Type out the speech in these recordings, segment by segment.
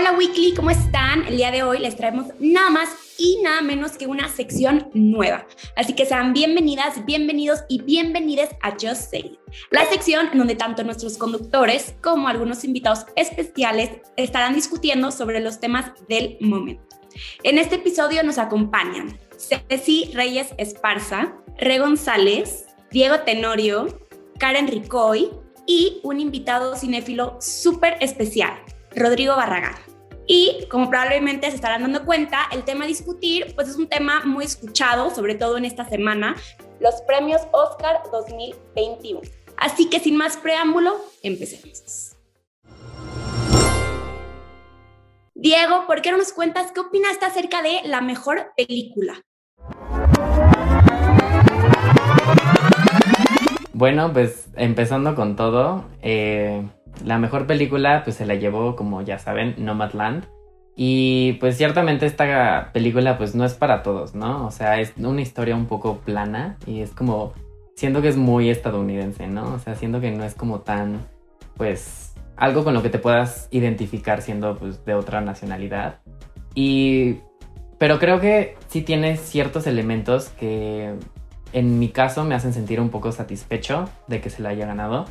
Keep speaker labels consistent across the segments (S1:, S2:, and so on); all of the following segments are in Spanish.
S1: Hola Weekly, ¿cómo están? El día de hoy les traemos nada más y nada menos que una sección nueva. Así que sean bienvenidas, bienvenidos y bienvenidas a Just Say la sección en donde tanto nuestros conductores como algunos invitados especiales estarán discutiendo sobre los temas del momento. En este episodio nos acompañan Ceci Reyes Esparza, Re González, Diego Tenorio, Karen Ricoy y un invitado cinéfilo súper especial, Rodrigo Barragán. Y como probablemente se estarán dando cuenta, el tema discutir pues es un tema muy escuchado, sobre todo en esta semana, los premios Oscar 2021. Así que sin más preámbulo, empecemos. Diego, ¿por qué no nos cuentas qué opinaste acerca de la mejor película?
S2: Bueno, pues empezando con todo, eh, la mejor película pues se la llevó, como ya saben, Nomadland. Y pues ciertamente esta película pues no es para todos, ¿no? O sea, es una historia un poco plana y es como, siento que es muy estadounidense, ¿no? O sea, siento que no es como tan, pues, algo con lo que te puedas identificar siendo pues de otra nacionalidad. Y, pero creo que sí tiene ciertos elementos que en mi caso me hacen sentir un poco satisfecho de que se la haya ganado.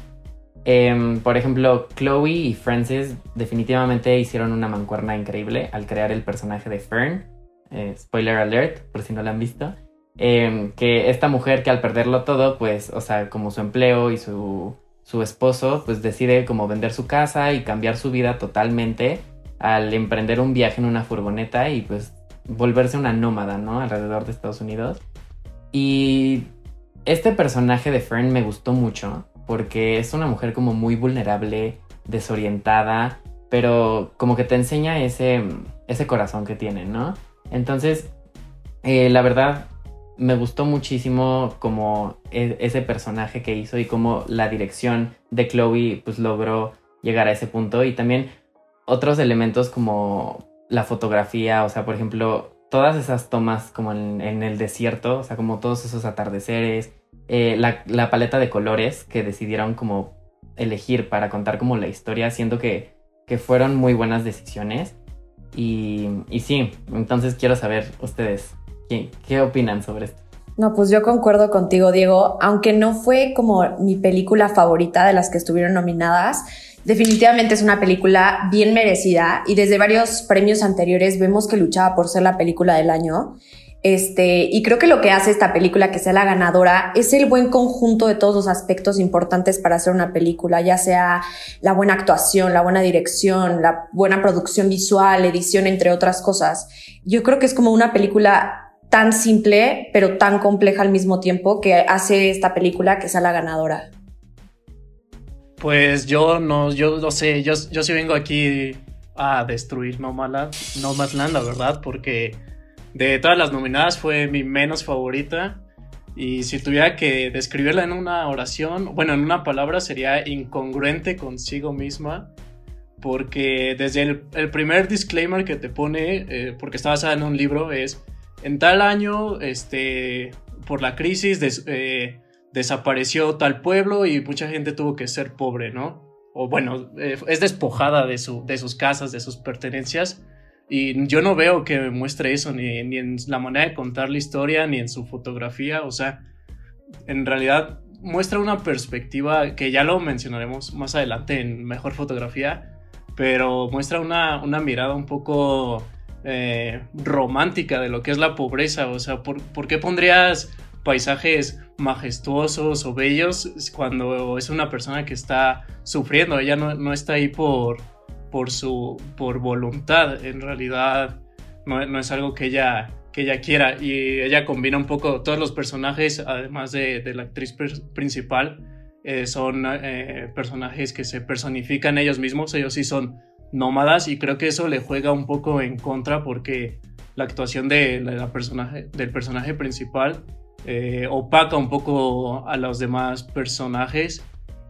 S2: Em, por ejemplo, Chloe y Francis definitivamente hicieron una mancuerna increíble al crear el personaje de Fern. Eh, spoiler alert, por si no la han visto. Em, que esta mujer que al perderlo todo, pues, o sea, como su empleo y su, su esposo, pues decide como vender su casa y cambiar su vida totalmente al emprender un viaje en una furgoneta y pues volverse una nómada, ¿no? Alrededor de Estados Unidos. Y este personaje de Fern me gustó mucho porque es una mujer como muy vulnerable, desorientada, pero como que te enseña ese, ese corazón que tiene, ¿no? Entonces, eh, la verdad, me gustó muchísimo como e, ese personaje que hizo y como la dirección de Chloe pues logró llegar a ese punto y también otros elementos como la fotografía, o sea, por ejemplo, todas esas tomas como en el desierto, o sea, como todos esos atardeceres, eh, la, paleta de colores que decidieron como elegir para contar como la historia, siento que, que fueron muy buenas decisiones. Y, y, sí, entonces quiero saber ustedes, ¿qué, ¿qué opinan sobre esto?
S3: No, pues yo concuerdo contigo, Diego. Aunque no fue como mi película favorita de las que estuvieron nominadas, definitivamente es una película bien merecida y desde varios premios anteriores vemos que luchaba por ser la película del año. Este, y creo que lo que hace esta película que sea la ganadora es el buen conjunto de todos los aspectos importantes para hacer una película, ya sea la buena actuación, la buena dirección, la buena producción visual, edición, entre otras cosas. Yo creo que es como una película tan simple, pero tan compleja al mismo tiempo que hace esta película que sea la ganadora.
S4: Pues yo no, yo no sé, yo, yo sí vengo aquí a destruir No Nomadland, la verdad, porque de todas las nominadas fue mi menos favorita. Y si tuviera que describirla en una oración, bueno, en una palabra sería incongruente consigo misma. Porque desde el, primer disclaimer que te pone, eh, porque está basada en un libro, es en tal año, este, por la crisis, eh, desapareció tal pueblo y mucha gente tuvo que ser pobre, ¿no? O bueno, eh, es despojada de, su, de sus casas, de sus pertenencias y yo no veo que muestre eso ni, ni, en la manera de contar la historia, ni en su fotografía. O sea, en realidad muestra una perspectiva que ya lo mencionaremos más adelante en mejor fotografía, pero muestra una, una mirada un poco eh, romántica de lo que es la pobreza. O sea, ¿por, ¿por qué pondrías paisajes majestuosos o bellos cuando es una persona que está sufriendo? Ella no, no está ahí por por su por voluntad. En realidad no, es algo que ella, que ella quiera. Y ella combina un poco todos los personajes, además de, la actriz principal. Eh, son eh, personajes que se personifican ellos mismos, ellos sí son nómadas y creo que eso le juega un poco en contra porque la actuación de, la personaje, del personaje principal eh, opaca un poco a los demás personajes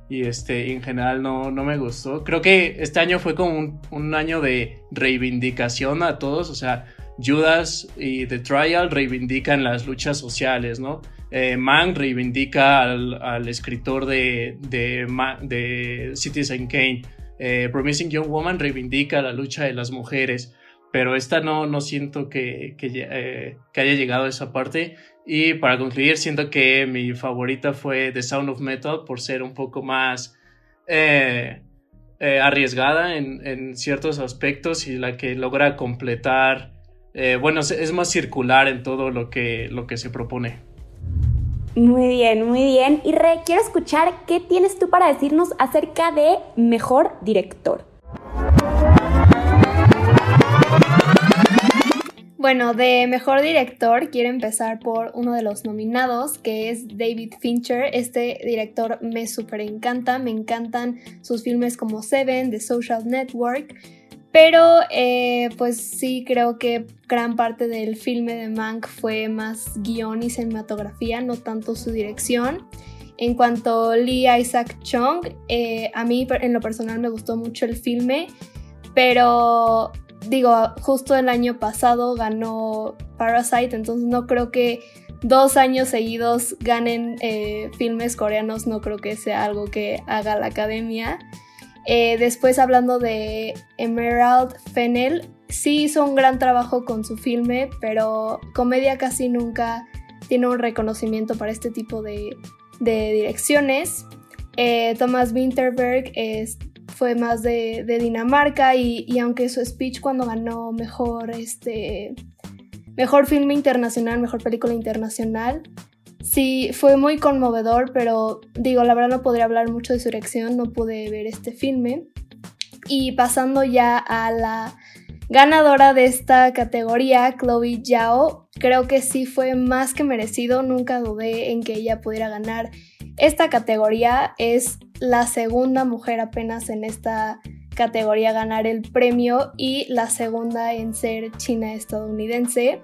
S4: y este, en general no, no me gustó. Creo que este año fue como un, año de reivindicación a todos, o sea, Judas y The Trial reivindican las luchas sociales, ¿no? Eh, reivindica al, escritor de, de, de, Citizen Kane. eh, Promising Young Woman reivindica la lucha de las mujeres, pero esta no, no siento que, que, eh, que, haya llegado a esa parte. Y para concluir, siento que mi favorita fue The Sound of Metal por ser un poco más eh, arriesgada en, en, ciertos aspectos y la que logra completar, bueno, es más circular en todo lo que, lo que se propone.
S1: Muy bien, muy bien. Y Re, quiero escuchar qué tienes tú para decirnos acerca de Mejor Director.
S5: Bueno, de Mejor Director quiero empezar por uno de los nominados, que es David Fincher. Este director me súper encanta, me encantan sus filmes como Seven, The Social Network. Pero eh, pues sí creo que gran parte del filme de Mank fue más guion y cinematografía, no tanto su dirección. En cuanto a Lee Isaac Chung, eh, a mí en lo personal me gustó mucho el filme, pero digo, justo el año pasado ganó Parasite, entonces no creo que dos años seguidos ganen eh, filmes coreanos, no creo que sea algo que haga la academia. Eh, después hablando de Emerald Fennel, sí hizo un gran trabajo con su filme, pero comedia casi nunca tiene un reconocimiento para este tipo de, direcciones. Eh, Thomas Winterberg fue más de, Dinamarca y, aunque su speech cuando ganó mejor, este, mejor filme internacional, mejor película internacional, Sí, fue muy conmovedor, pero digo, la verdad no podría hablar mucho de su dirección, no pude ver este filme. Y pasando ya a la ganadora de esta categoría, Chloe Zhao, creo que sí fue más que merecido, nunca dudé en que ella pudiera ganar esta categoría. Es la segunda mujer apenas en esta categoría ganar el premio y la segunda en ser china estadounidense.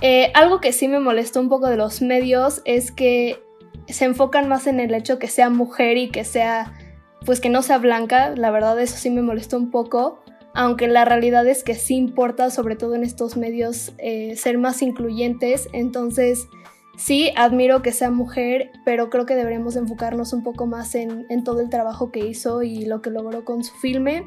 S5: Eh, algo que sí me molestó un poco de los medios es que se enfocan más en el hecho que sea mujer y que sea, pues que no sea blanca. La verdad eso sí me molestó un poco, aunque la realidad es que sí importa, sobre todo en estos medios, eh, ser más incluyentes. Entonces, sí, admiro que sea mujer, pero creo que deberíamos enfocarnos un poco más en, en todo el trabajo que hizo y lo que logró con su filme.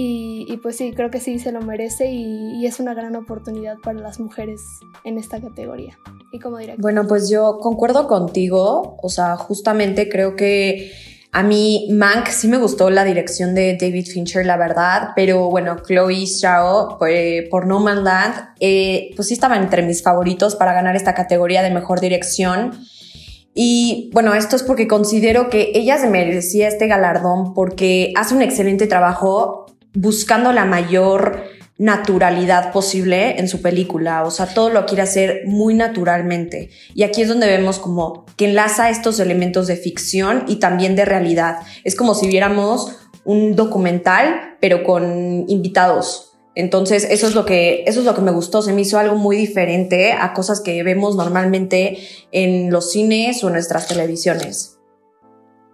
S5: Y, pues sí, creo que sí se lo merece y, es una gran oportunidad para las mujeres en esta categoría. Y como directora.
S3: Bueno, pues yo concuerdo contigo, o sea, justamente creo que a mí Mank sí me gustó la dirección de David Fincher, la verdad, pero bueno, Chloe Zhao por No Man Land, eh, pues sí estaba entre mis favoritos para ganar esta categoría de mejor dirección. Y bueno, esto es porque considero que ella se merecía este galardón porque hace un excelente trabajo buscando la mayor naturalidad posible en su película, o sea, todo lo quiere hacer muy naturalmente. Y aquí es donde vemos como que enlaza estos elementos de ficción y también de realidad. Es como si viéramos un documental, pero con invitados. Entonces, eso es lo que, eso es lo que me gustó. Se me hizo algo muy diferente a cosas que vemos normalmente en los cines o en nuestras televisiones.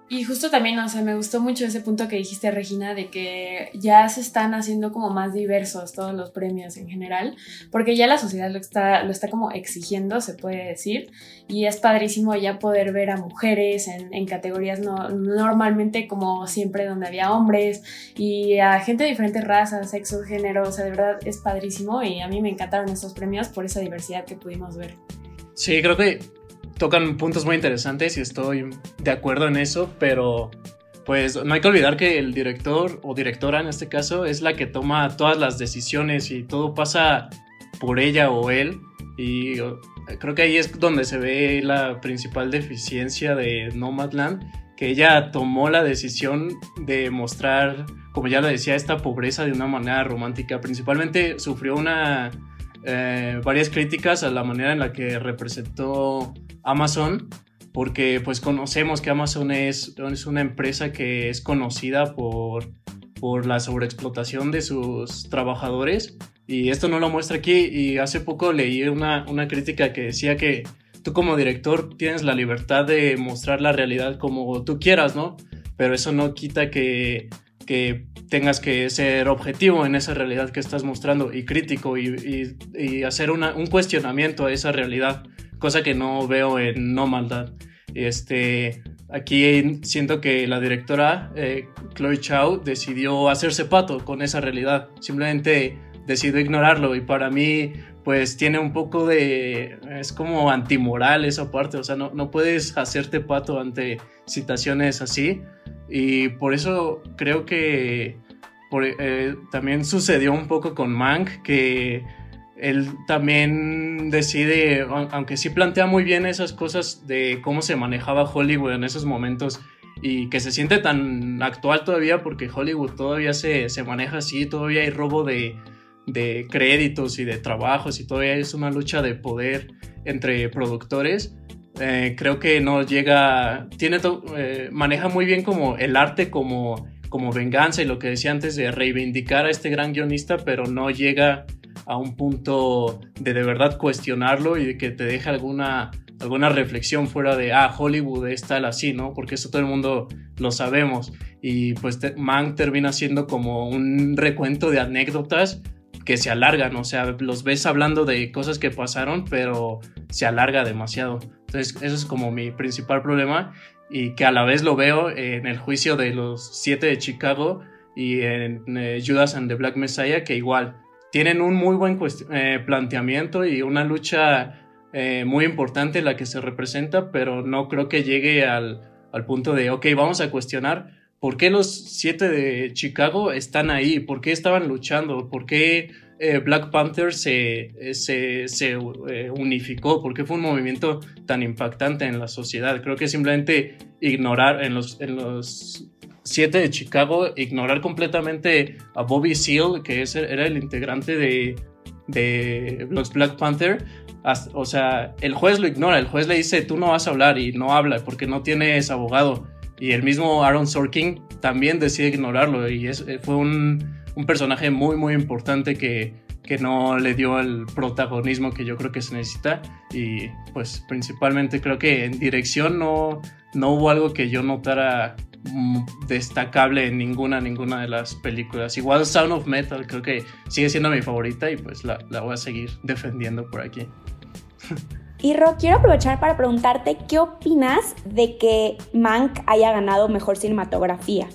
S6: Y justo también, o sea, me gustó mucho ese punto que dijiste, Regina, de que ya se están haciendo como más diversos todos los premios en general, porque ya la sociedad lo está, lo está como exigiendo, se puede decir, y es padrísimo ya poder ver a mujeres en, categorías no, normalmente como siempre donde había hombres y a gente de diferentes razas, sexos, género, o sea, de verdad es padrísimo y a mí me encantaron esos premios por esa diversidad que pudimos ver.
S4: Sí, creo que tocan puntos muy interesantes y estoy de acuerdo en eso, pero pues no hay que olvidar que el director o directora en este caso es la que toma todas las decisiones y todo pasa por ella o él y creo que ahí es donde se ve la principal deficiencia de Nomadland, que ella tomó la decisión de mostrar, como ya lo decía, esta pobreza de una manera romántica. Principalmente sufrió una, eh, varias críticas a la manera en la que representó Amazon, porque pues conocemos que Amazon es, es una empresa que es conocida por, por la sobreexplotación de sus trabajadores y esto no lo muestra aquí y hace poco leí una, una crítica que decía que tú como director tienes la libertad de mostrar la realidad como tú quieras, ¿no? Pero eso no quita que, que tengas que ser objetivo en esa realidad que estás mostrando y crítico y, hacer un cuestionamiento a esa realidad cosa que no veo en No Maldad. Este, aquí siento que la directora eh, Chloe Chow decidió hacerse pato con esa realidad. Simplemente decidió ignorarlo y para mí pues tiene un poco de... es como antimoral esa parte, o sea, no, no puedes hacerte pato ante situaciones así. Y por eso creo que eh, también sucedió un poco con Mank, que él también decide, aunque sí plantea muy bien esas cosas de cómo se manejaba Hollywood en esos momentos y que se siente tan actual todavía porque Hollywood todavía se, se maneja así, todavía hay robo de, de, créditos y de trabajos y todavía es una lucha de poder entre productores. Eh, creo que no llega, tiene, eh, maneja muy bien como el arte como como venganza y lo que decía antes de reivindicar a este gran guionista, pero no llega a un punto de de verdad cuestionarlo y que te deje alguna, alguna reflexión fuera de, ah, Hollywood es tal así, ¿no? Porque eso todo el mundo lo sabemos. Y pues Mank termina siendo como un recuento de anécdotas que se alargan, o sea, los ves hablando de cosas que pasaron, pero se alarga demasiado. Entonces, eso es como mi principal problema y que a la vez lo veo en el juicio de los siete de Chicago y en eh, Judas and the Black Messiah, que igual tienen un muy buen eh, planteamiento y una lucha eh, muy importante la que se representa, pero no creo que llegue al, al punto de, ok, vamos a cuestionar por qué los siete de Chicago están ahí, por qué estaban luchando, por qué eh, Black Panther se, eh, se, eh, unificó? porque fue un movimiento tan impactante en la sociedad? Creo que simplemente ignorar en los, en los siete de Chicago, ignorar completamente a Bobby Seale, que es, era el integrante de, de los Black Panther. o sea, el juez lo ignora, el juez le dice, tú no vas a hablar y no habla porque no tienes abogado. Y el mismo Aaron Sorkin también decide ignorarlo y es, fue un, un personaje muy, muy importante que, que no le dio el protagonismo que yo creo que se necesita y pues principalmente creo que en dirección no, no hubo algo que yo notara mm, destacable en ninguna, ninguna de las películas. Igual Sound of Metal creo que sigue siendo mi favorita y pues la, la voy a seguir defendiendo por aquí.
S1: Y Ro, quiero aprovechar para preguntarte qué opinas de que Mank haya ganado mejor cinematografía.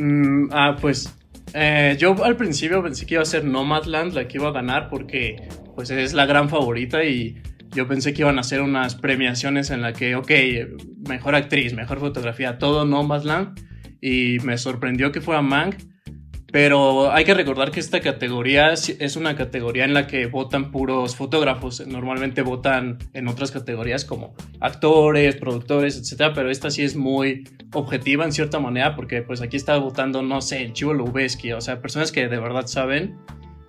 S4: Mm, ah, pues eh, yo al principio pensé que iba a ser Nomadland la que iba a ganar porque pues es la gran favorita y yo pensé que iban a hacer unas premiaciones en la que, ok, mejor actriz, mejor fotografía, todo Nomadland y me sorprendió que fuera Mank pero hay que recordar que esta categoría es una categoría en la que votan puros fotógrafos. Normalmente votan en otras categorías como actores, productores, etcétera, pero esta sí es muy objetiva en cierta manera porque pues aquí está votando, no sé, el Chivo Lubeski, o sea, personas que de verdad saben.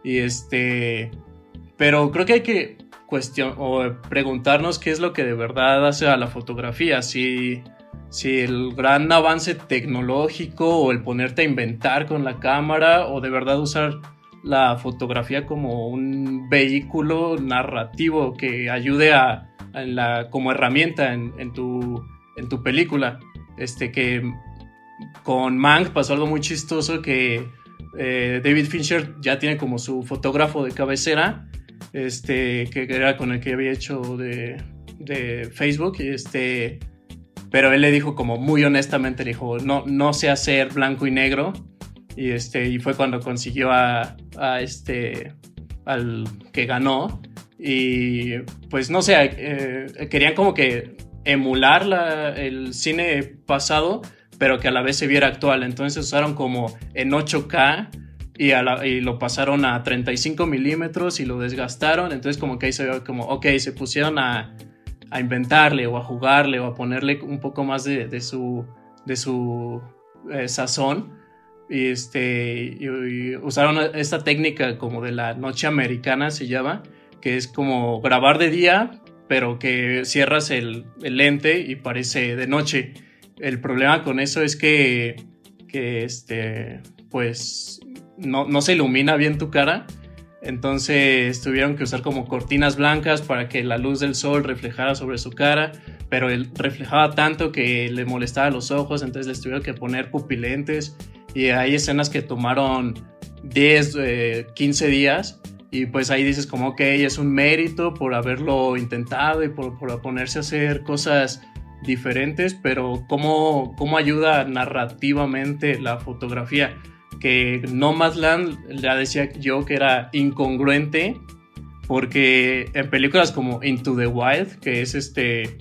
S4: Y este. Pero creo que hay que cuestionar o preguntarnos qué es lo que de verdad hace a la fotografía. Si si el gran avance tecnológico o el ponerte a inventar con la cámara o de verdad usar la fotografía como un vehículo narrativo que ayude a, la, como herramienta en, tu, en tu película. Este que con Mank pasó algo muy chistoso que eh, David Fincher ya tiene como su fotógrafo de cabecera, este, que era con el que había hecho de, de Facebook, este pero él le dijo como muy honestamente, le dijo, no, no sé hacer blanco y negro. Y, este, y fue cuando consiguió a, a este, al que ganó. Y pues no sé, eh, querían como que emular la, el cine pasado, pero que a la vez se viera actual. Entonces usaron como en 8K y, y, lo pasaron a 35 milímetros y lo desgastaron. Entonces como que ahí se ve como, ok, se pusieron a, a inventarle o a jugarle o a ponerle un poco más de, su, de su eh, sazón. Y, este, usaron esta técnica como de la noche americana, se llama, que es como grabar de día, pero que cierras el, lente y parece de noche. El problema con eso es que, que este, pues, no, no se ilumina bien tu cara entonces tuvieron que usar como cortinas blancas para que la luz del sol reflejara sobre su cara, pero él reflejaba tanto que le molestaba los ojos, entonces les tuvieron que poner pupilentes y hay escenas que tomaron 10, 15 eh, días y pues ahí dices como que es un mérito por haberlo intentado y por, por ponerse a hacer cosas diferentes, pero cómo, cómo ayuda narrativamente la fotografía. Que Nomadland, ya decía yo que era incongruente, porque en películas como Into the Wild, que es este,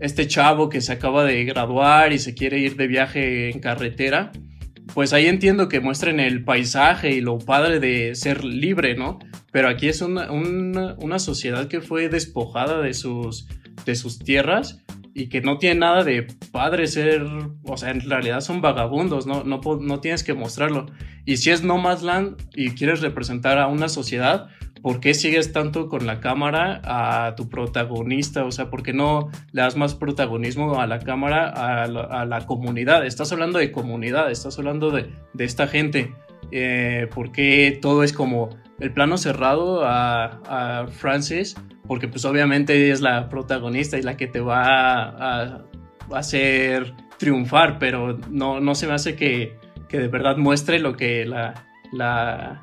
S4: este chavo que se acaba de graduar y se quiere ir de viaje en carretera, pues ahí entiendo que muestren el paisaje y lo padre de ser libre, ¿no? Pero aquí es una, una, sociedad que fue despojada de sus, de sus tierras y que no tiene nada de padre ser, o sea, en realidad son vagabundos, no, no, no tienes que mostrarlo. Y si es No Land y quieres representar a una sociedad, ¿por qué sigues tanto con la cámara a tu protagonista? O sea, ¿por qué no le das más protagonismo a la cámara, a la, comunidad? Estás hablando de comunidad, estás hablando de, esta gente. Eh, ¿Por qué todo es como el plano cerrado a, a, Francis? Porque pues obviamente es la protagonista y la que te va a, hacer triunfar, pero no, no se me hace que, que de verdad muestre lo que la, la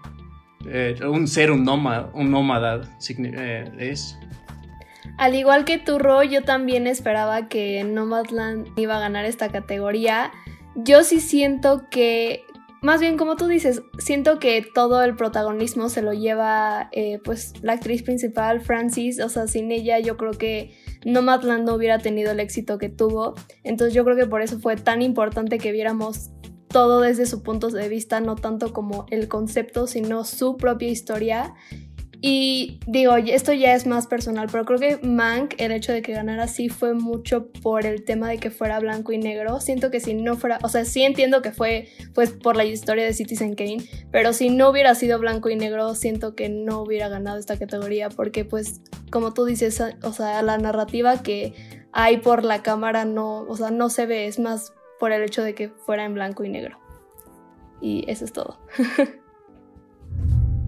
S4: eh, un ser, un nómada, un nómada eh, es.
S5: Al igual que tu Ro, yo también esperaba que Nomadland iba a ganar esta categoría. Yo sí siento que, más bien como tú dices, siento que todo el protagonismo se lo lleva eh, pues la actriz principal, Francis. O sea, sin ella yo creo que Nomadland no hubiera tenido el éxito que tuvo. Entonces yo creo que por eso fue tan importante que viéramos todo desde su punto de vista, no tanto como el concepto, sino su propia historia. Y digo, esto ya es más personal, pero creo que Mank, el hecho de que ganara así fue mucho por el tema de que fuera blanco y negro. Siento que si no fuera, o sea, sí entiendo que fue pues por la historia de Citizen Kane, pero si no hubiera sido blanco y negro, siento que no hubiera ganado esta categoría porque pues como tú dices, o sea, la narrativa que hay por la cámara no, o sea, no se ve, es más por el hecho de que fuera en blanco y negro. Y eso es todo.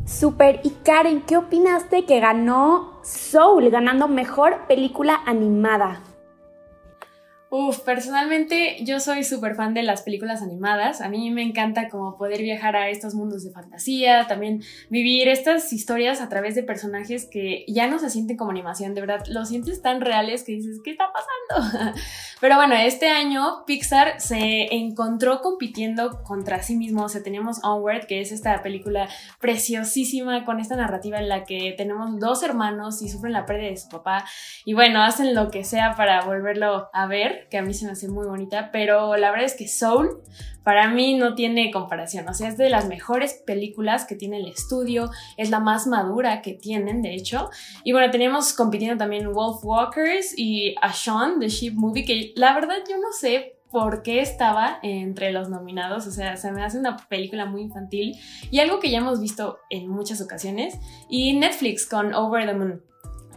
S1: Super. Y Karen, ¿qué opinaste que ganó Soul, ganando mejor película animada?
S6: Uf, personalmente yo soy súper fan de las películas animadas. A mí me encanta como poder viajar a estos mundos de fantasía, también vivir estas historias a través de personajes que ya no se sienten como animación, de verdad, los sientes tan reales que dices, ¿qué está pasando? Pero bueno, este año Pixar se encontró compitiendo contra sí mismo. O sea, teníamos Onward, que es esta película preciosísima con esta narrativa en la que tenemos dos hermanos y sufren la pérdida de su papá y bueno, hacen lo que sea para volverlo a ver que a mí se me hace muy bonita, pero la verdad es que Soul para mí no tiene comparación, o sea, es de las mejores películas que tiene el estudio, es la más madura que tienen, de hecho. Y bueno, teníamos compitiendo también Wolf Walkers y A Sean, The Sheep Movie, que la verdad yo no sé por qué estaba entre los nominados, o sea, se me hace una película muy infantil y algo que ya hemos visto en muchas ocasiones. Y Netflix con Over the Moon.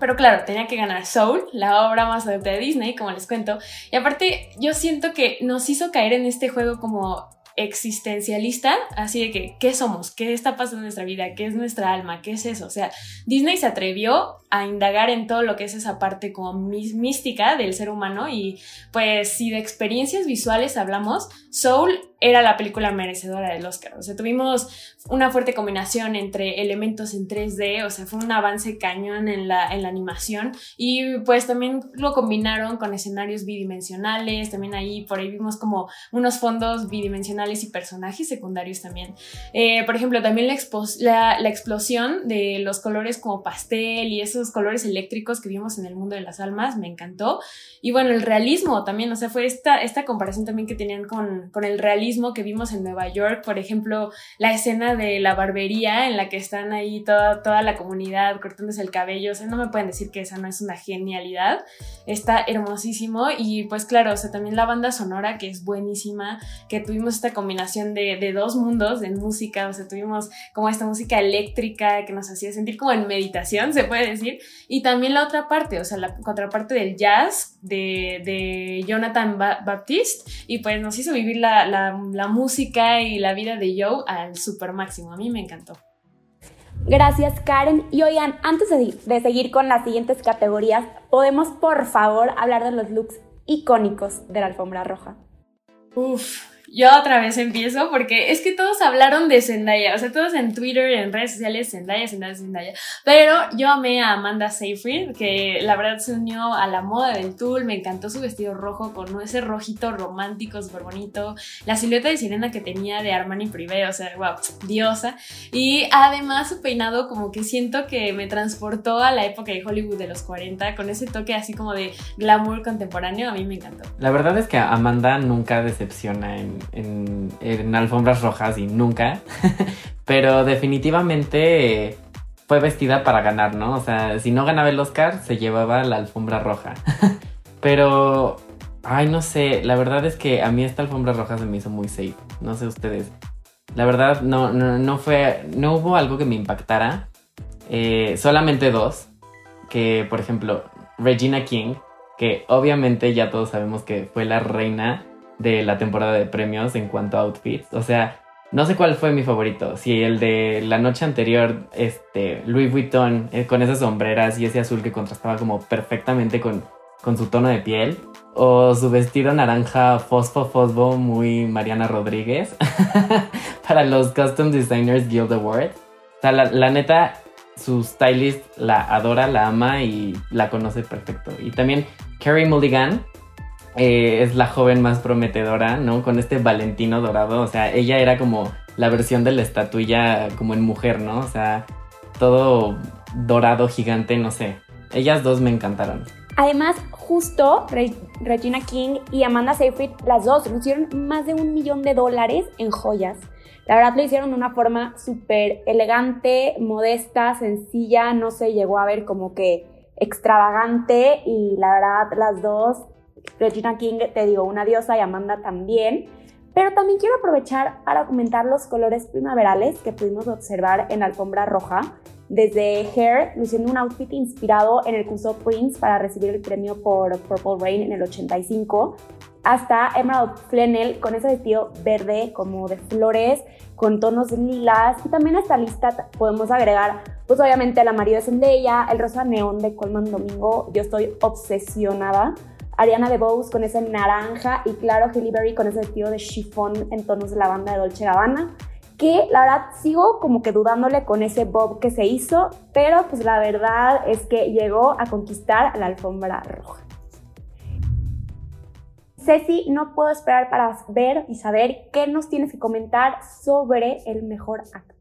S6: Pero claro, tenía que ganar Soul, la obra más adulta de Disney, como les cuento. Y aparte, yo siento que nos hizo caer en este juego como existencialista, así de que, ¿qué somos? ¿Qué está pasando en nuestra vida? ¿Qué es nuestra alma? ¿Qué es eso? O sea, Disney se atrevió a indagar en todo lo que es esa parte como mística del ser humano y pues si de experiencias visuales hablamos, Soul era la película merecedora del Oscar. O sea, tuvimos una fuerte combinación entre elementos en 3D, o sea, fue un avance cañón en la, en la animación y pues también lo combinaron con escenarios bidimensionales, también ahí por ahí vimos como unos fondos bidimensionales y personajes secundarios también. Eh, por ejemplo, también la, la, explosión de los colores como pastel y esos colores eléctricos que vimos en el mundo de las almas, me encantó. Y bueno, el realismo también, o sea, fue esta, esta comparación también que tenían con, con el realismo que vimos en Nueva York, por ejemplo, la escena de la barbería en la que están ahí toda, toda la comunidad cortándose el cabello, o sea, no me pueden decir que esa no es una genialidad, está hermosísimo y pues claro, o sea, también la banda sonora que es buenísima, que tuvimos esta combinación de, de dos mundos de música, o sea, tuvimos como esta música eléctrica que nos hacía sentir como en meditación, se puede decir, y también la otra parte, o sea, la contraparte del jazz de, de Jonathan Baptiste, y pues nos hizo vivir la, la la música y la vida de Joe al super máximo. A mí me encantó.
S1: Gracias Karen. Y oigan, antes de, seguir con las siguientes categorías, ¿podemos por favor hablar de los looks icónicos de la alfombra roja?
S6: Uf, yo otra vez empiezo porque es que todos hablaron de Zendaya, o sea, todos en Twitter, en redes sociales, Zendaya, Zendaya, Zendaya. Pero yo amé a Amanda Seyfried, que la verdad se unió a la moda del Tool, me encantó su vestido rojo con ese rojito romántico súper bonito, la silueta de sirena que tenía de Armani Privé, o sea, wow, diosa. Y además su peinado como que siento que me transportó a la época de Hollywood de los 40, con ese toque así como de glamour contemporáneo, a mí me encantó.
S2: La verdad es que Amanda nunca decepciona en, en, alfombras rojas y nunca, pero definitivamente fue vestida para ganar, ¿no? O sea, si no ganaba el Oscar, se llevaba la alfombra roja. pero, ay, no sé, la verdad es que a mí esta alfombra roja se me hizo muy safe, no sé ustedes. La verdad, no, no, fue, no hubo algo que me impactara. Eh, solamente dos, que por ejemplo, Regina King, que obviamente ya todos sabemos que fue la reina de la temporada de premios en cuanto a outfits. O sea, no sé cuál fue mi favorito. Si el de la noche anterior, este, Louis Vuitton, eh, con esas sombreras y ese azul que contrastaba como perfectamente con, con su tono de piel. O su vestido naranja fosfo fosfo muy Mariana Rodríguez para los Custom Designers Guild Awards. O sea, la neta, su stylist la adora, la ama y la conoce perfecto. Y también Carrie Mulligan eh, es la joven más prometedora, ¿no? Con este Valentino dorado. O sea, ella era como la versión de la estatuilla como en mujer, ¿no? O sea, todo dorado, gigante, no sé. Ellas dos me encantaron.
S1: Además, justo Regina King y Amanda Seyfried, las dos, lucieron más de un millón de dólares en joyas. La verdad lo hicieron de una forma súper elegante, modesta, sencilla, no se llegó a ver como que extravagante y la verdad las dos, Regina King, te digo, una diosa y Amanda también. Pero también quiero aprovechar para comentar los colores primaverales que pudimos observar en la alfombra roja. Desde Hair, luciendo un outfit inspirado en el que usó Prince para recibir el premio por Purple Rain en el 85, hasta Emerald Flannel con ese vestido verde como de flores, con tonos lilas. Y también a esta lista podemos agregar, pues obviamente el amarillo de Zendaya, el rosa neón de Colman Domingo, yo estoy obsesionada. Ariana DeBose con ese naranja y claro, Halle Berry con ese vestido de chiffon en tonos de lavanda de Dolce Gabbana que la verdad sigo como que dudándole con ese bob que se hizo, pero pues la verdad es que llegó a conquistar la alfombra roja. Ceci, no puedo esperar para ver y saber qué nos tienes que comentar sobre el mejor actor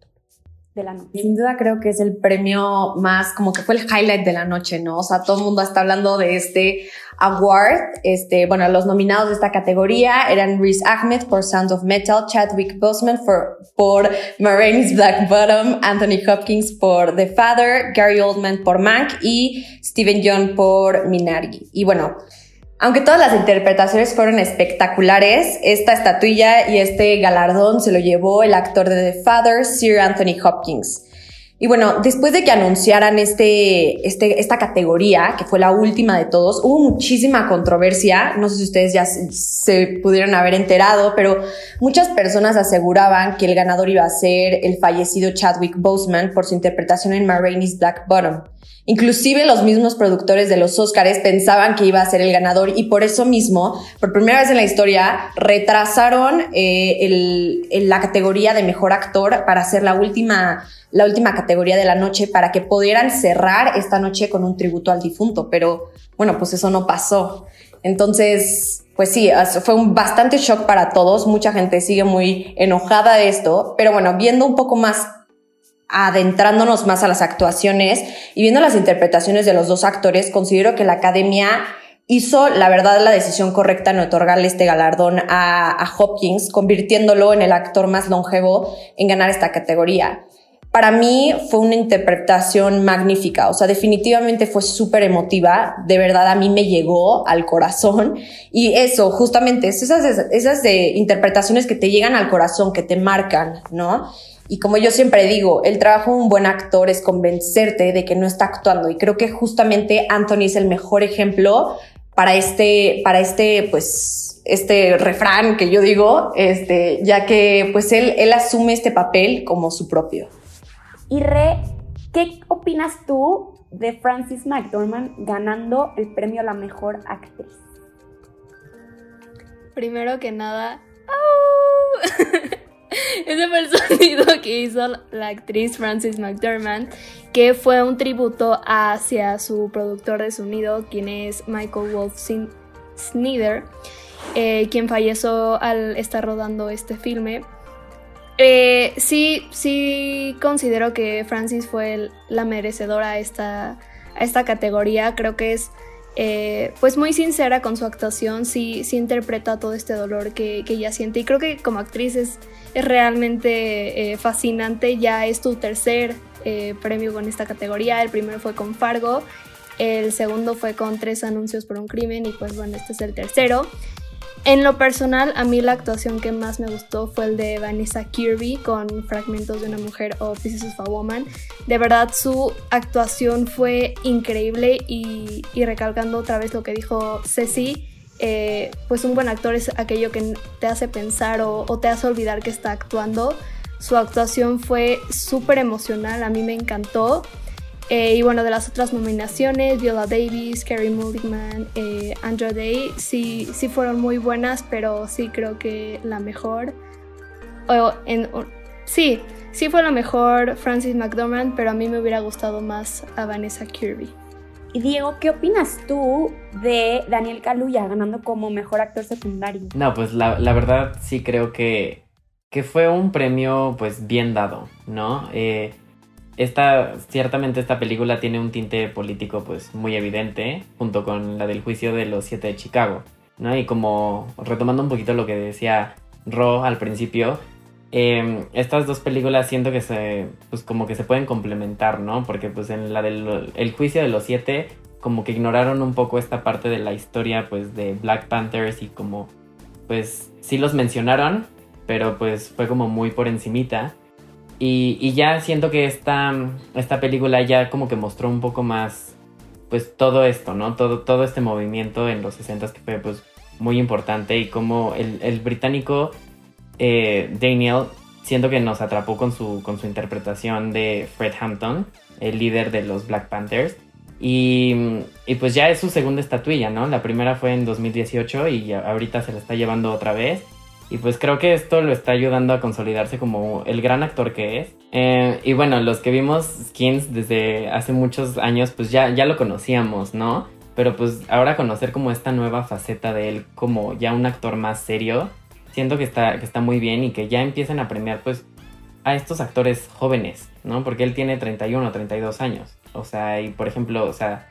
S1: de la noche.
S3: Sin duda creo que es el premio más, como que fue el highlight de la noche, ¿no? O sea, todo el mundo está hablando de este award. Este, bueno, los nominados de esta categoría eran Rhys Ahmed por Sound of Metal, Chadwick Boseman por, por Marraine's Black Bottom, Anthony Hopkins por The Father, Gary Oldman por Mank y Steven John por Minari. Y bueno, aunque todas las interpretaciones fueron espectaculares, esta estatuilla y este galardón se lo llevó el actor de The Father, Sir Anthony Hopkins. Y bueno, después de que anunciaran este, este, esta categoría, que fue la última de todos, hubo muchísima controversia. No sé si ustedes ya se, se pudieron haber enterado, pero muchas personas aseguraban que el ganador iba a ser el fallecido Chadwick Boseman por su interpretación en Ma Black Bottom. Inclusive los mismos productores de los Oscars pensaban que iba a ser el ganador y por eso mismo, por primera vez en la historia, retrasaron eh, la categoría de mejor actor para hacer la última, la última categoría de la noche para que pudieran cerrar esta noche con un tributo al difunto. Pero bueno, pues eso no pasó. Entonces, pues sí, fue un bastante shock para todos. Mucha gente sigue muy enojada de esto. Pero bueno, viendo un poco más adentrándonos más a las actuaciones y viendo las interpretaciones de los dos actores, considero que la academia hizo, la verdad, la decisión correcta en otorgarle este galardón a, Hopkins, convirtiéndolo en el actor más longevo en ganar esta categoría. Para mí fue una interpretación magnífica, o sea, definitivamente fue súper emotiva, de verdad a mí me llegó al corazón y eso, justamente, esas, esas interpretaciones que te llegan al corazón, que te marcan, ¿no? Y como yo siempre digo, el trabajo de un buen actor es convencerte de que no está actuando. Y creo que justamente Anthony es el mejor ejemplo para este, para este, pues, este refrán que yo digo, este, ya que pues él, él asume este papel como su propio.
S1: Y Re, ¿qué opinas tú de Francis McDormand ganando el premio a la mejor actriz?
S5: Primero que nada, Ese fue el sonido que hizo la actriz Frances McDermott, que fue un tributo hacia su productor de sonido, quien es Michael Wolf Snyder, eh, quien falleció al estar rodando este filme. Eh, sí, sí considero que Francis fue la merecedora esta, a esta categoría. Creo que es eh, pues muy sincera con su actuación, sí, sí interpreta todo este dolor que, ella siente. Y creo que como actriz es, es realmente eh, fascinante. Ya es tu tercer eh, premio con esta categoría. El primero fue con Fargo, el segundo fue con Tres Anuncios por un Crimen y pues bueno, este es el tercero. En lo personal, a mí la actuación que más me gustó fue el de Vanessa Kirby con Fragmentos de una Mujer o Pieces of a Woman. De verdad, su actuación fue increíble y, recalcando otra vez lo que dijo Ceci, eh, pues un buen actor es aquello que te hace pensar o, o te hace olvidar que está actuando. Su actuación fue súper emocional, a mí me encantó. Eh, y bueno, de las otras nominaciones, Viola Davis, Carrie Mulligan, eh, Andrew Day, sí, sí fueron muy buenas, pero sí creo que la mejor. en, sí, sí fue la mejor Francis McDormand, pero a mí me hubiera gustado más a Vanessa Kirby.
S1: Y Diego, ¿qué opinas tú de Daniel Kaluuya ganando como mejor actor secundario?
S2: No, pues la, la verdad sí creo que, que fue un premio pues bien dado, ¿no? Eh, esta, ciertamente esta película tiene un tinte político pues muy evidente, junto con la del juicio de los siete de Chicago, ¿no? Y como retomando un poquito lo que decía Ro al principio, em, estas dos películas siento que se, pues como que se pueden complementar, ¿no? Porque pues en la del el juicio de los siete, como que ignoraron un poco esta parte de la historia pues de Black Panthers y como pues sí los mencionaron, pero pues fue como muy por encimita. Y, ya siento que esta, esta película ya como que mostró un poco más, pues todo esto, ¿no? Todo, todo este movimiento en los 60 que fue pues muy importante y como el, británico eh, Daniel siento que nos atrapó con su, con su interpretación de Fred Hampton, el líder de los Black Panthers. Y, y, pues ya es su segunda estatuilla, ¿no? La primera fue en 2018 y ahorita se la está llevando otra vez. Y pues creo que esto lo está ayudando a consolidarse como el gran actor que es. Eh, y bueno, los que vimos Skins desde hace muchos años, pues ya, ya lo conocíamos, ¿no? Pero pues ahora conocer como esta nueva faceta de él como ya un actor más serio, siento que está, que está muy bien y que ya empiecen a premiar pues a estos actores jóvenes, ¿no? Porque él tiene 31 o 32 años. O sea, y por ejemplo, o sea,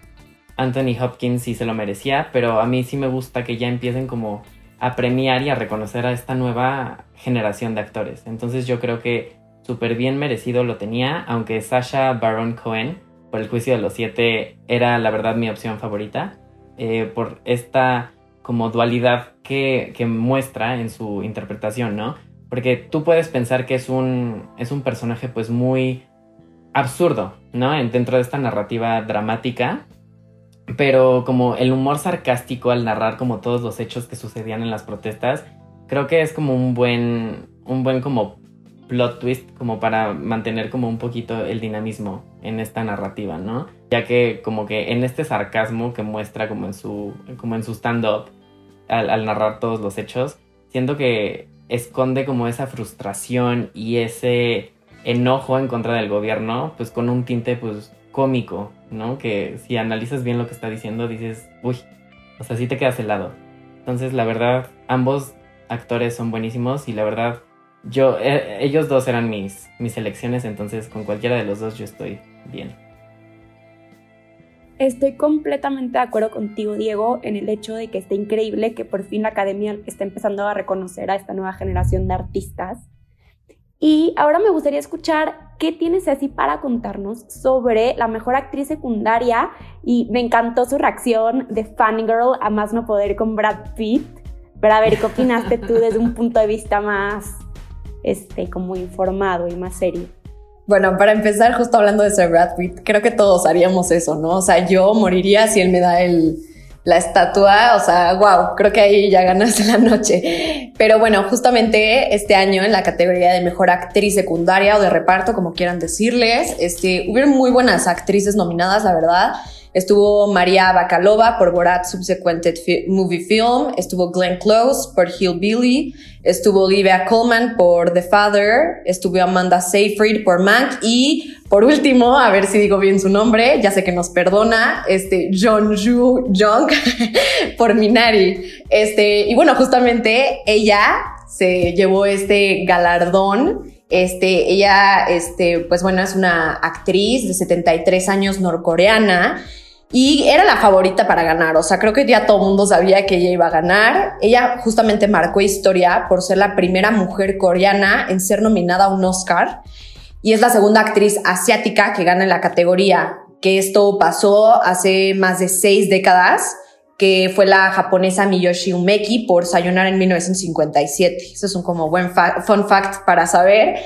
S2: Anthony Hopkins sí se lo merecía, pero a mí sí me gusta que ya empiecen como a premiar y a reconocer a esta nueva generación de actores. Entonces yo creo que súper bien merecido lo tenía, aunque Sasha Baron Cohen por el juicio de los siete era la verdad mi opción favorita, eh, por esta como dualidad que, que, muestra en su interpretación, ¿no? Porque tú puedes pensar que es un, es un personaje pues muy absurdo, ¿no? Dentro de esta narrativa dramática, pero como el humor sarcástico al narrar como todos los hechos que sucedían en las protestas, creo que es como un buen, un buen como plot twist como para mantener como un poquito el dinamismo en esta narrativa, ¿no? Ya que como que en este sarcasmo que muestra como en su, como en su stand-up al, narrar todos los hechos, siento que esconde como esa frustración y ese enojo en contra del gobierno, pues con un tinte pues cómico, ¿no? Que si analizas bien lo que está diciendo, dices, uy, o sea, sí te quedas helado. Entonces, la verdad, ambos actores son buenísimos y la verdad, yo, eh, ellos dos eran mis, mis elecciones, entonces con cualquiera de los dos yo estoy bien.
S1: Estoy completamente de acuerdo contigo, Diego, en el hecho de que está increíble que por fin la academia está empezando a reconocer a esta nueva generación de artistas y ahora me gustaría escuchar qué tienes así para contarnos sobre la mejor actriz secundaria y me encantó su reacción de Fangirl a más no poder con Brad Pitt. Pero a ver, ¿qué opinaste tú desde un punto de vista más, este, como informado y más serio?
S3: Bueno, para empezar, justo hablando de ser Brad Pitt, creo que todos haríamos eso, ¿no? O sea, yo moriría si él me da el, la estatua, o sea, wow, creo que ahí ya ganaste la noche. Pero bueno, justamente este año en la categoría de mejor actriz secundaria o de reparto, como quieran decirles, este, hubieron muy buenas actrices nominadas, la verdad. Estuvo María Bakalova por Borat Subsequent Movie Film. Estuvo Glenn Close por Hillbilly. Estuvo Olivia Colman por The Father. Estuvo Amanda Seyfried por Mank. Y por último, a ver si digo bien su nombre, ya sé que nos perdona, este John Ju Jung por Minari. Este, y bueno, justamente ella se llevó este galardón este, ella, este, pues bueno, es una actriz de 73 años norcoreana y era la favorita para ganar. O sea, creo que ya todo el mundo sabía que ella iba a ganar. Ella justamente marcó historia por ser la primera mujer coreana en ser nominada a un Oscar y es la segunda actriz asiática que gana en la categoría. Que esto pasó hace más de seis décadas que fue la japonesa Miyoshi Umeki por Sayonara en 1957. Eso es un como buen fun fact para saber.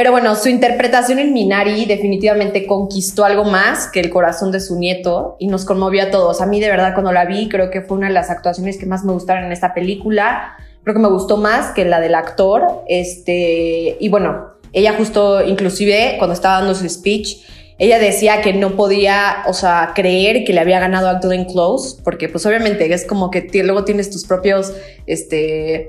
S3: Pero bueno, su interpretación en Minari definitivamente conquistó algo más que el corazón de su nieto y nos conmovió a todos. A mí de verdad cuando la vi creo que fue una de las actuaciones que más me gustaron en esta película. Creo que me gustó más que la del actor. Este, y bueno, ella justo inclusive cuando estaba dando su speech ella decía que no podía, o sea, creer que le había ganado a Glenn Close, porque pues obviamente es como que luego tienes tus propios, este,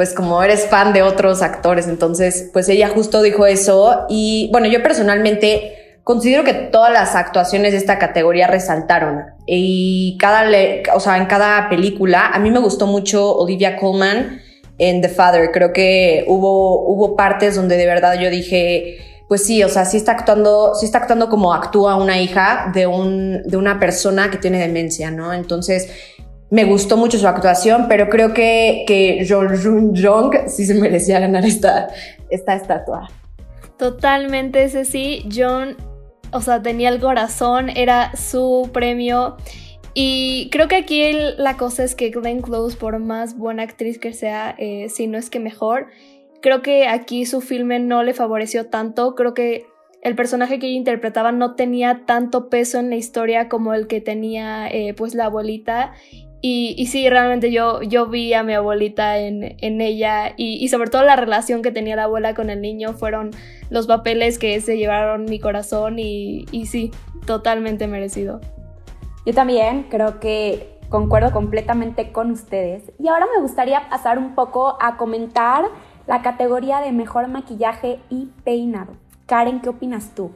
S3: pues como eres fan de otros actores, entonces pues ella justo dijo eso. Y bueno, yo personalmente considero que todas las actuaciones de esta categoría resaltaron. Y cada, o sea, en cada película, a mí me gustó mucho Olivia Colman en The Father, creo que hubo, hubo partes donde de verdad yo dije, pues sí, o sea, sí está actuando, sí está actuando como actúa una hija de, un, de una persona que tiene demencia, ¿no? Entonces, me gustó mucho su actuación, pero creo que, que Jun Jong sí se merecía ganar esta, esta estatua.
S5: Totalmente, ese sí. John, o sea, tenía el corazón, era su premio. Y creo que aquí la cosa es que Glenn Close, por más buena actriz que sea, eh, si no es que mejor, Creo que aquí su filme no le favoreció tanto, creo que el personaje que ella interpretaba no tenía tanto peso en la historia como el que tenía eh, pues la abuelita y, y, sí, realmente yo, yo vi a mi abuelita en, ella y, y, sobre todo la relación que tenía la abuela con el niño fueron los papeles que se llevaron mi corazón y, y sí, totalmente merecido.
S1: Yo también creo que concuerdo completamente con ustedes y ahora me gustaría pasar un poco a comentar la categoría de mejor maquillaje y peinado. Karen, ¿qué opinas tú?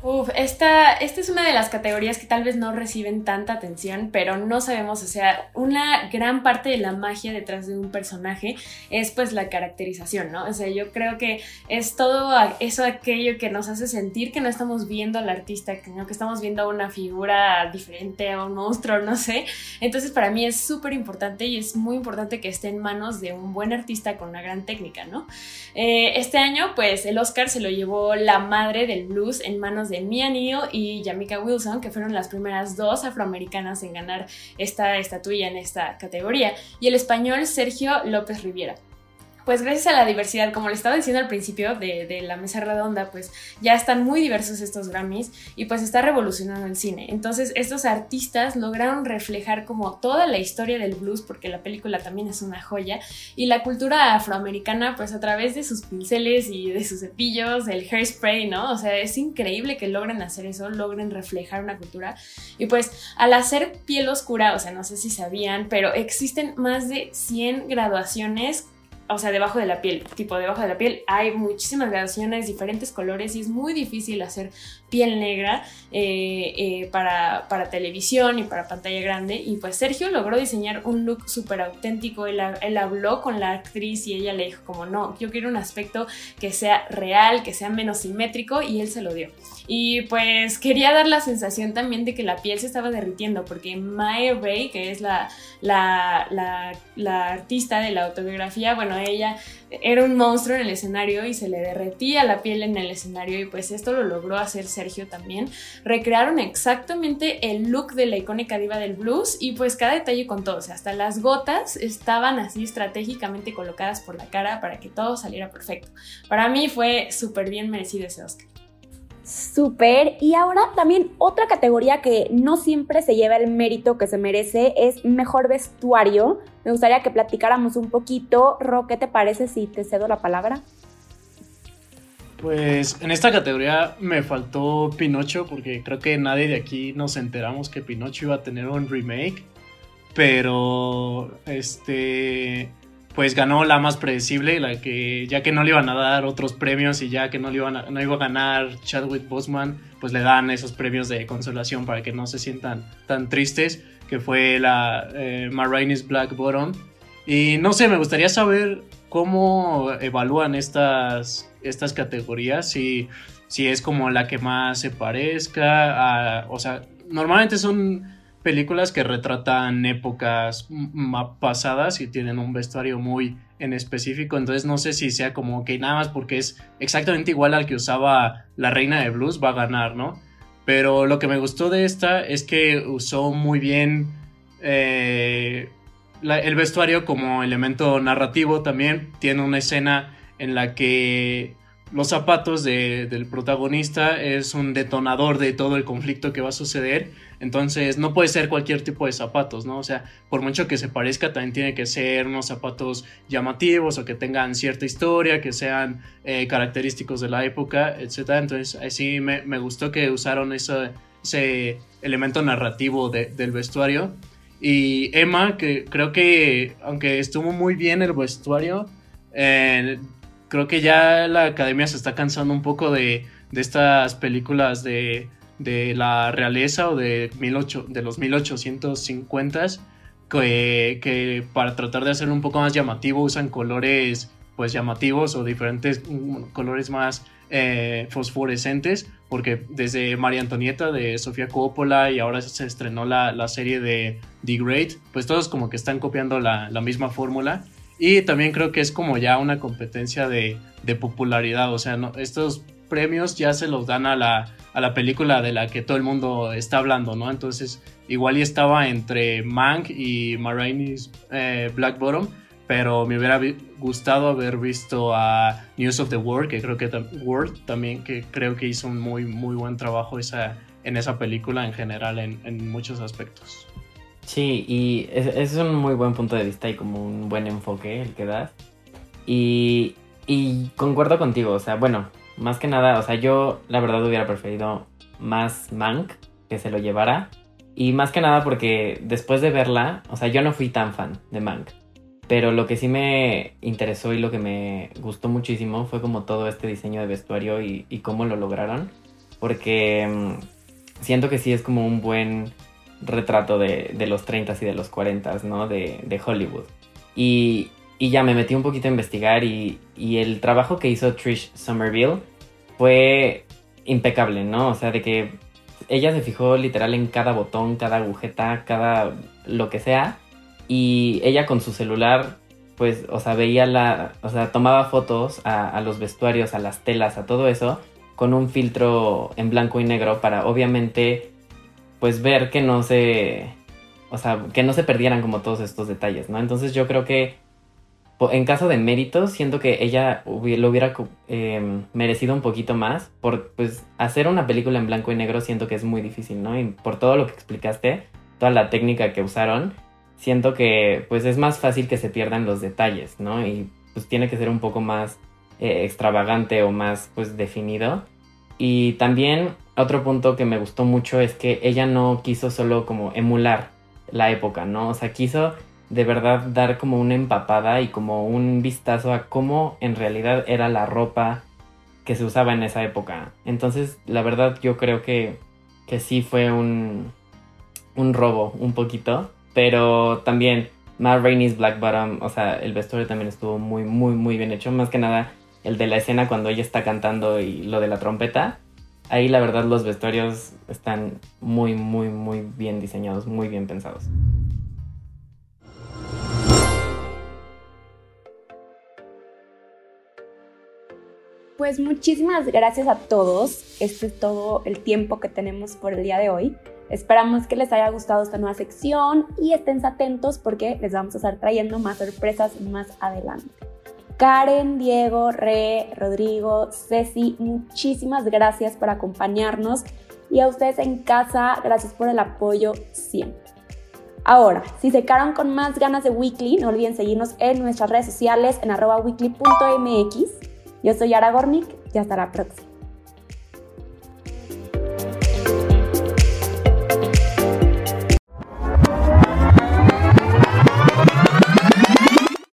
S6: Uf, esta, esta es una de las categorías que tal vez no reciben tanta atención, pero no sabemos, o sea, una gran parte de la magia detrás de un personaje es pues la caracterización, ¿no? O sea, yo creo que es todo eso aquello que nos hace sentir que no estamos viendo al artista, que, que estamos viendo a una figura diferente, a un monstruo, no sé. Entonces para mí es súper importante y es muy importante que esté en manos de un buen artista con una gran técnica, ¿no? Eh, este año pues el Oscar se lo llevó la madre del blues en manos de Mia Neal y Yamika Wilson, que fueron las primeras dos afroamericanas en ganar esta estatuilla en esta categoría, y el español Sergio López Riviera pues gracias a la diversidad, como le estaba diciendo al principio de, la mesa redonda, pues ya están muy diversos estos Grammys y pues está revolucionando el cine. Entonces estos artistas lograron reflejar como toda la historia del blues, porque la película también es una joya, y la cultura afroamericana pues a través de sus pinceles y de sus cepillos, el hairspray, ¿no? O sea, es increíble que logren hacer eso, logren reflejar una cultura. Y pues al hacer piel oscura, o sea, no sé si sabían, pero existen más de 100 graduaciones o sea, debajo de la piel, tipo debajo de la piel hay muchísimas gradaciones, diferentes colores y es muy difícil hacer piel negra eh, eh, para, para, televisión y para pantalla grande. Y pues Sergio logró diseñar un look súper auténtico. Él, él, habló con la actriz y ella le dijo como no, yo quiero un aspecto que sea real, que sea menos simétrico y él se lo dio. Y pues quería dar la sensación también de que la piel se estaba derritiendo porque Maya Ray, que es la, la, la, la artista de la autobiografía, bueno, ella era un monstruo en el escenario y se le derretía la piel en el escenario y pues esto lo logró hacer Sergio también. Recrearon exactamente el look de la icónica diva del blues y pues cada detalle con todo, hasta las gotas estaban así estratégicamente colocadas por la cara para que todo saliera perfecto. Para mí fue súper bien merecido ese Oscar.
S1: Súper. Y ahora también otra categoría que no siempre se lleva el mérito que se merece es mejor vestuario. Me gustaría que platicáramos un poquito. Ro, ¿qué te parece si te cedo la palabra?
S4: Pues en esta categoría me faltó Pinocho porque creo que nadie de aquí nos enteramos que Pinocho iba a tener un remake. Pero este pues ganó la más predecible, la que ya que no le iban a dar otros premios y ya que no le iban no iba a ganar Chadwick Boseman, pues le dan esos premios de consolación para que no se sientan tan tristes, que fue la eh, Black Bottom. Y no sé, me gustaría saber cómo evalúan estas, estas categorías, si, si es como la que más se parezca, a, o sea, normalmente son películas que retratan épocas pasadas y tienen un vestuario muy en específico, entonces no sé si sea como que nada más porque es exactamente igual al que usaba la reina de blues va a ganar, ¿no? Pero lo que me gustó de esta es que usó muy bien eh, el vestuario como elemento narrativo también. Tiene una escena en la que los zapatos del protagonista es un detonador de todo el conflicto que va a suceder. Entonces no puede ser cualquier tipo de zapatos, ¿no? O sea, por mucho que se parezca, también tiene que ser unos zapatos llamativos o que tengan cierta historia, que sean eh, característicos de la época, etc. Entonces así me, gustó que usaron ese, ese elemento narrativo del vestuario. Y Emma, que creo que aunque estuvo muy bien el vestuario, eh, creo que ya la academia se está cansando un poco de, estas películas de, la realeza o de, de los 1850s que, para tratar de hacerlo un poco más llamativo usan colores pues llamativos o diferentes mm, colores más eh, fosforescentes porque desde María Antonieta de Sofía Coppola y ahora se estrenó la, serie de The Great pues todos como que están copiando la, la misma fórmula y también creo que es como ya una competencia de, popularidad. O sea, no, estos premios ya se los dan a la, a la película de la que todo el mundo está hablando, ¿no? Entonces, igual y estaba entre Mank y Maraine's eh, Black Bottom, pero me hubiera gustado haber visto a News of the World, que creo que World también, que creo que hizo un muy, muy buen trabajo esa, en esa película en general, en, en muchos aspectos.
S2: Sí, y es, un muy buen punto de vista y como un buen enfoque el que das. Y, y concuerdo contigo, o sea, bueno, más que nada, o sea, yo la verdad hubiera preferido más Mank que se lo llevara. Y más que nada porque después de verla, o sea, yo no fui tan fan de Mank. Pero lo que sí me interesó y lo que me gustó muchísimo fue como todo este diseño de vestuario y, y cómo lo lograron. Porque mm, siento que sí es como un buen retrato de, los 30 y de los 40, ¿no? De, Hollywood. Y, ya me metí un poquito a investigar y, el trabajo que hizo Trish Somerville fue impecable, ¿no? O sea, de que ella se fijó literal en cada botón, cada agujeta, cada lo que sea. Y ella con su celular, pues, o sea, veía la, o sea, tomaba fotos a, a los vestuarios, a las telas, a todo eso, con un filtro en blanco y negro para obviamente pues ver que no se, o sea, que no se perdieran como todos estos detalles, ¿no? Entonces yo creo que en caso de méritos, siento que ella lo hubiera em, merecido un poquito más, por pues hacer una película en blanco y negro siento que es muy difícil, ¿no? Y por todo lo que explicaste, toda la técnica que usaron, siento que pues es más fácil que se pierdan los detalles, ¿no? Y pues tiene que ser un poco más eh, extravagante o más pues definido. Y también otro punto que me gustó mucho es que ella no quiso solo como emular la época, ¿no? O sea, quiso de verdad dar como una empapada y como un vistazo a cómo en realidad era la ropa que se usaba en esa época. Entonces, la verdad yo creo que, que sí fue un, un robo un poquito, pero también Matt Rainey's Black Bottom, o sea, el vestuario también estuvo muy, muy, muy bien hecho. Más que nada, el de la escena cuando ella está cantando y lo de la trompeta ahí la verdad los vestuarios están muy, muy, muy bien diseñados, muy bien pensados.
S1: Pues muchísimas gracias a todos. Este es todo el tiempo que tenemos por el día de hoy. Esperamos que les haya gustado esta nueva sección y estén atentos porque les vamos a estar trayendo más sorpresas más adelante. Karen, Diego, Re, Rodrigo, Ceci, muchísimas gracias por acompañarnos y a ustedes en casa, gracias por el apoyo siempre. Ahora, si se quedaron con más ganas de Weekly, no olviden seguirnos en nuestras redes sociales en arroba weekly.mx Yo soy Ara Gornick y hasta la próxima.